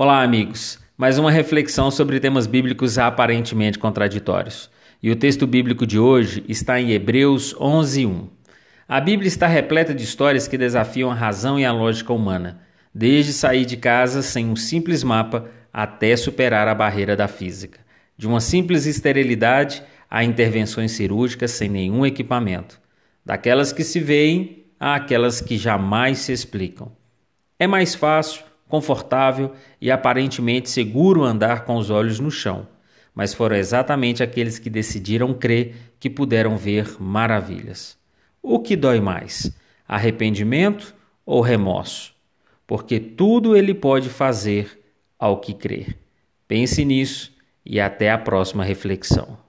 Olá, amigos. Mais uma reflexão sobre temas bíblicos aparentemente contraditórios. E o texto bíblico de hoje está em Hebreus 11:1. A Bíblia está repleta de histórias que desafiam a razão e a lógica humana, desde sair de casa sem um simples mapa até superar a barreira da física, de uma simples esterilidade a intervenções cirúrgicas sem nenhum equipamento, daquelas que se veem àquelas que jamais se explicam. É mais fácil confortável e aparentemente seguro andar com os olhos no chão, mas foram exatamente aqueles que decidiram crer que puderam ver maravilhas. O que dói mais? Arrependimento ou remorso? Porque tudo ele pode fazer ao que crer. Pense nisso e até a próxima reflexão.